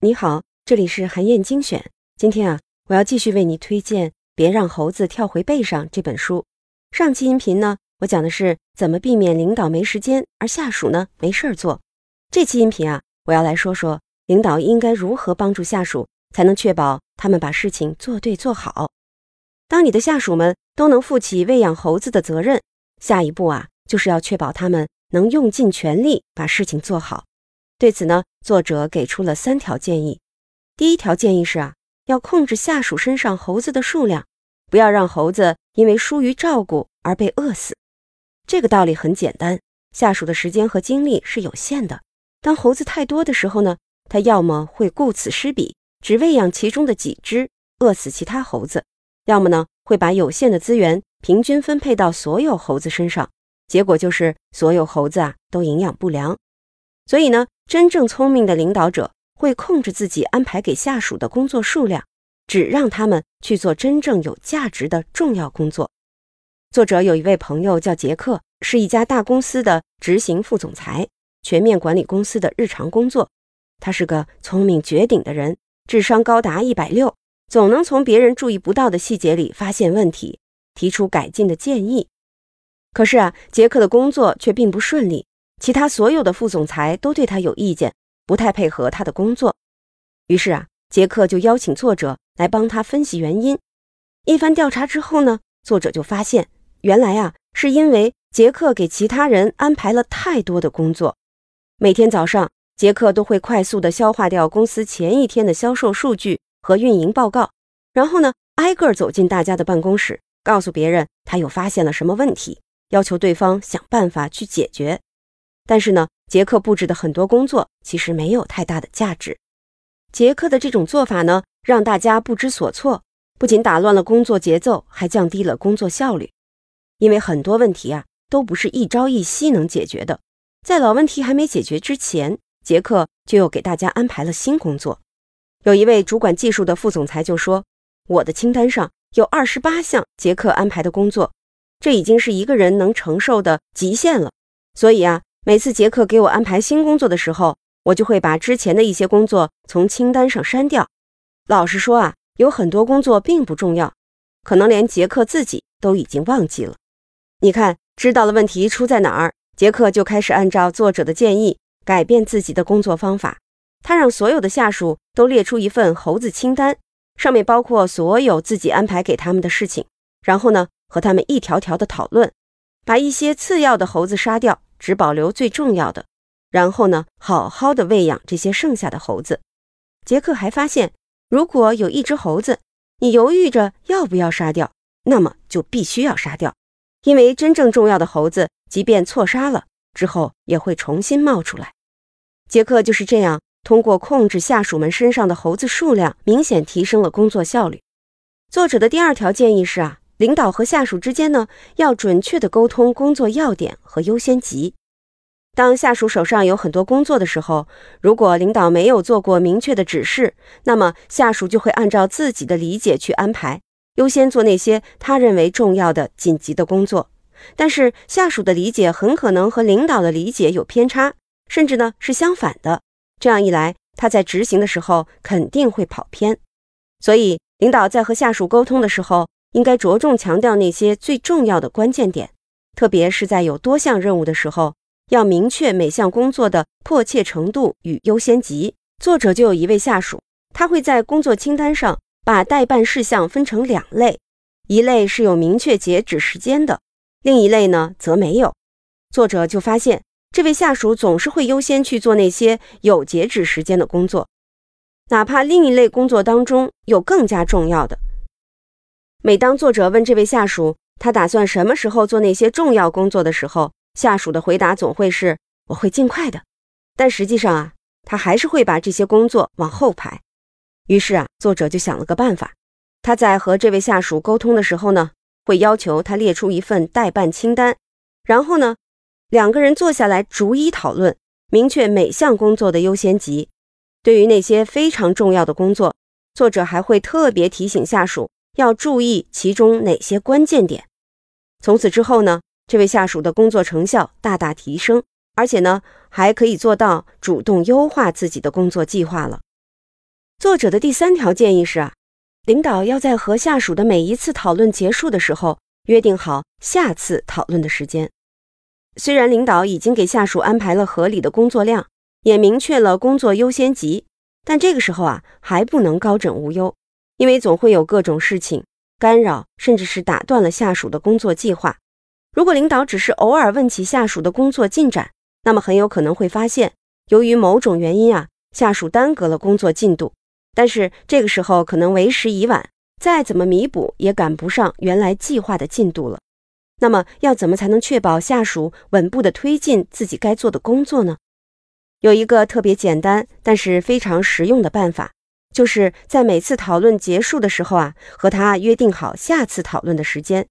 你好，这里是韩燕精选。今天啊，我要继续为你推荐《别让猴子跳回背上》这本书。上期音频呢，我讲的是怎么避免领导没时间，而下属呢没事儿做。这期音频啊，我要来说说领导应该如何帮助下属，才能确保他们把事情做对做好。当你的下属们都能负起喂养猴子的责任，下一步啊，就是要确保他们能用尽全力把事情做好。对此呢，作者给出了三条建议。第一条建议是啊，要控制下属身上猴子的数量，不要让猴子因为疏于照顾而被饿死。这个道理很简单，下属的时间和精力是有限的。当猴子太多的时候呢，他要么会顾此失彼，只喂养其中的几只，饿死其他猴子；要么呢，会把有限的资源平均分配到所有猴子身上，结果就是所有猴子啊都营养不良。所以呢，真正聪明的领导者会控制自己安排给下属的工作数量，只让他们去做真正有价值的重要工作。作者有一位朋友叫杰克，是一家大公司的执行副总裁，全面管理公司的日常工作。他是个聪明绝顶的人，智商高达一百六，总能从别人注意不到的细节里发现问题，提出改进的建议。可是啊，杰克的工作却并不顺利。其他所有的副总裁都对他有意见，不太配合他的工作。于是啊，杰克就邀请作者来帮他分析原因。一番调查之后呢，作者就发现，原来啊，是因为杰克给其他人安排了太多的工作。每天早上，杰克都会快速地消化掉公司前一天的销售数据和运营报告，然后呢，挨个走进大家的办公室，告诉别人他又发现了什么问题，要求对方想办法去解决。但是呢，杰克布置的很多工作其实没有太大的价值。杰克的这种做法呢，让大家不知所措，不仅打乱了工作节奏，还降低了工作效率。因为很多问题啊，都不是一朝一夕能解决的。在老问题还没解决之前，杰克就又给大家安排了新工作。有一位主管技术的副总裁就说：“我的清单上有二十八项杰克安排的工作，这已经是一个人能承受的极限了。所以啊。”每次杰克给我安排新工作的时候，我就会把之前的一些工作从清单上删掉。老实说啊，有很多工作并不重要，可能连杰克自己都已经忘记了。你看，知道了问题出在哪儿，杰克就开始按照作者的建议改变自己的工作方法。他让所有的下属都列出一份猴子清单，上面包括所有自己安排给他们的事情，然后呢，和他们一条条的讨论，把一些次要的猴子杀掉。只保留最重要的，然后呢，好好的喂养这些剩下的猴子。杰克还发现，如果有一只猴子，你犹豫着要不要杀掉，那么就必须要杀掉，因为真正重要的猴子，即便错杀了之后，也会重新冒出来。杰克就是这样，通过控制下属们身上的猴子数量，明显提升了工作效率。作者的第二条建议是啊。领导和下属之间呢，要准确的沟通工作要点和优先级。当下属手上有很多工作的时候，如果领导没有做过明确的指示，那么下属就会按照自己的理解去安排，优先做那些他认为重要的、紧急的工作。但是下属的理解很可能和领导的理解有偏差，甚至呢是相反的。这样一来，他在执行的时候肯定会跑偏。所以，领导在和下属沟通的时候，应该着重强调那些最重要的关键点，特别是在有多项任务的时候，要明确每项工作的迫切程度与优先级。作者就有一位下属，他会在工作清单上把待办事项分成两类，一类是有明确截止时间的，另一类呢则没有。作者就发现，这位下属总是会优先去做那些有截止时间的工作，哪怕另一类工作当中有更加重要的。每当作者问这位下属他打算什么时候做那些重要工作的时候，下属的回答总会是“我会尽快的”。但实际上啊，他还是会把这些工作往后排。于是啊，作者就想了个办法。他在和这位下属沟通的时候呢，会要求他列出一份待办清单，然后呢，两个人坐下来逐一讨论，明确每项工作的优先级。对于那些非常重要的工作，作者还会特别提醒下属。要注意其中哪些关键点。从此之后呢，这位下属的工作成效大大提升，而且呢，还可以做到主动优化自己的工作计划了。作者的第三条建议是啊，领导要在和下属的每一次讨论结束的时候，约定好下次讨论的时间。虽然领导已经给下属安排了合理的工作量，也明确了工作优先级，但这个时候啊，还不能高枕无忧，因为总会有各种事情干扰，甚至是打断了下属的工作计划。如果领导只是偶尔问起下属的工作进展，那么很有可能会发现，由于某种原因啊，下属耽搁了工作进度。但是这个时候可能为时已晚，再怎么弥补也赶不上原来计划的进度了。那么要怎么才能确保下属稳步的推进自己该做的工作呢？有一个特别简单但是非常实用的办法，就是在每次讨论结束的时候啊，和他约定好下次讨论的时间。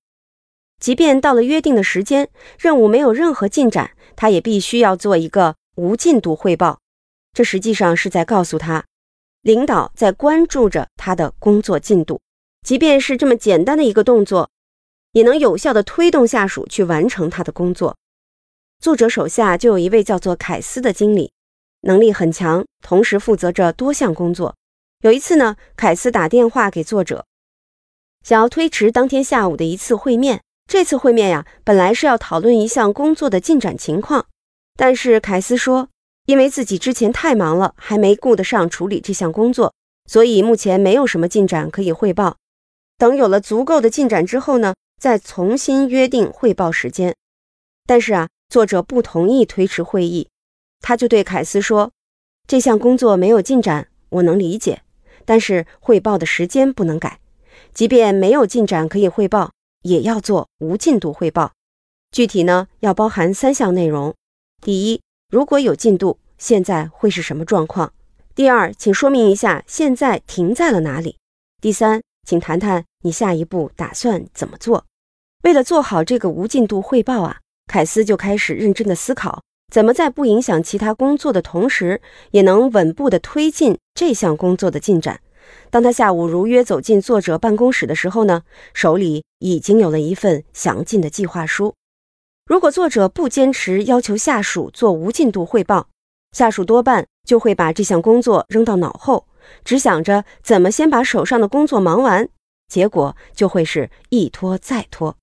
即便到了约定的时间，任务没有任何进展，他也必须要做一个无进度汇报。这实际上是在告诉他，领导在关注着他的工作进度。即便是这么简单的一个动作，也能有效的推动下属去完成他的工作。作者手下就有一位叫做凯斯的经理，能力很强，同时负责着多项工作。有一次呢，凯斯打电话给作者，想要推迟当天下午的一次会面。这次会面呀，本来是要讨论一项工作的进展情况，但是凯斯说，因为自己之前太忙了，还没顾得上处理这项工作，所以目前没有什么进展可以汇报。等有了足够的进展之后呢，再重新约定汇报时间。但是啊，作者不同意推迟会议，他就对凯斯说：“这项工作没有进展，我能理解，但是汇报的时间不能改，即便没有进展可以汇报。”也要做无进度汇报，具体呢要包含三项内容：第一，如果有进度，现在会是什么状况？第二，请说明一下现在停在了哪里？第三，请谈谈你下一步打算怎么做？为了做好这个无进度汇报啊，凯斯就开始认真的思考，怎么在不影响其他工作的同时，也能稳步的推进这项工作的进展。当他下午如约走进作者办公室的时候呢，手里已经有了一份详尽的计划书。如果作者不坚持要求下属做无进度汇报，下属多半就会把这项工作扔到脑后，只想着怎么先把手上的工作忙完，结果就会是一拖再拖。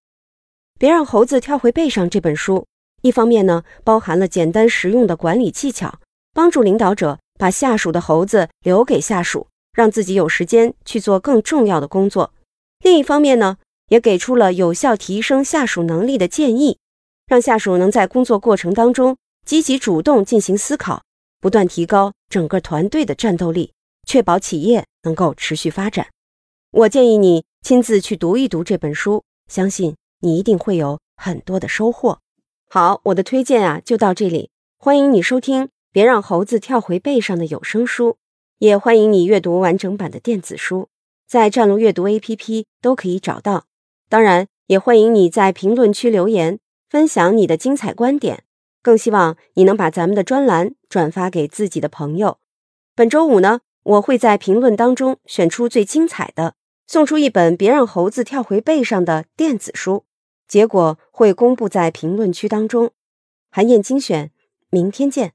别让猴子跳回背上这本书，一方面呢，包含了简单实用的管理技巧，帮助领导者把下属的猴子留给下属。让自己有时间去做更重要的工作。另一方面呢，也给出了有效提升下属能力的建议，让下属能在工作过程当中积极主动进行思考，不断提高整个团队的战斗力，确保企业能够持续发展。我建议你亲自去读一读这本书，相信你一定会有很多的收获。好，我的推荐啊就到这里，欢迎你收听《别让猴子跳回背上的有声书》。也欢迎你阅读完整版的电子书，在战路阅读 APP 都可以找到。当然，也欢迎你在评论区留言，分享你的精彩观点。更希望你能把咱们的专栏转发给自己的朋友。本周五呢，我会在评论当中选出最精彩的，送出一本《别让猴子跳回背上》的电子书，结果会公布在评论区当中。韩燕精选，明天见。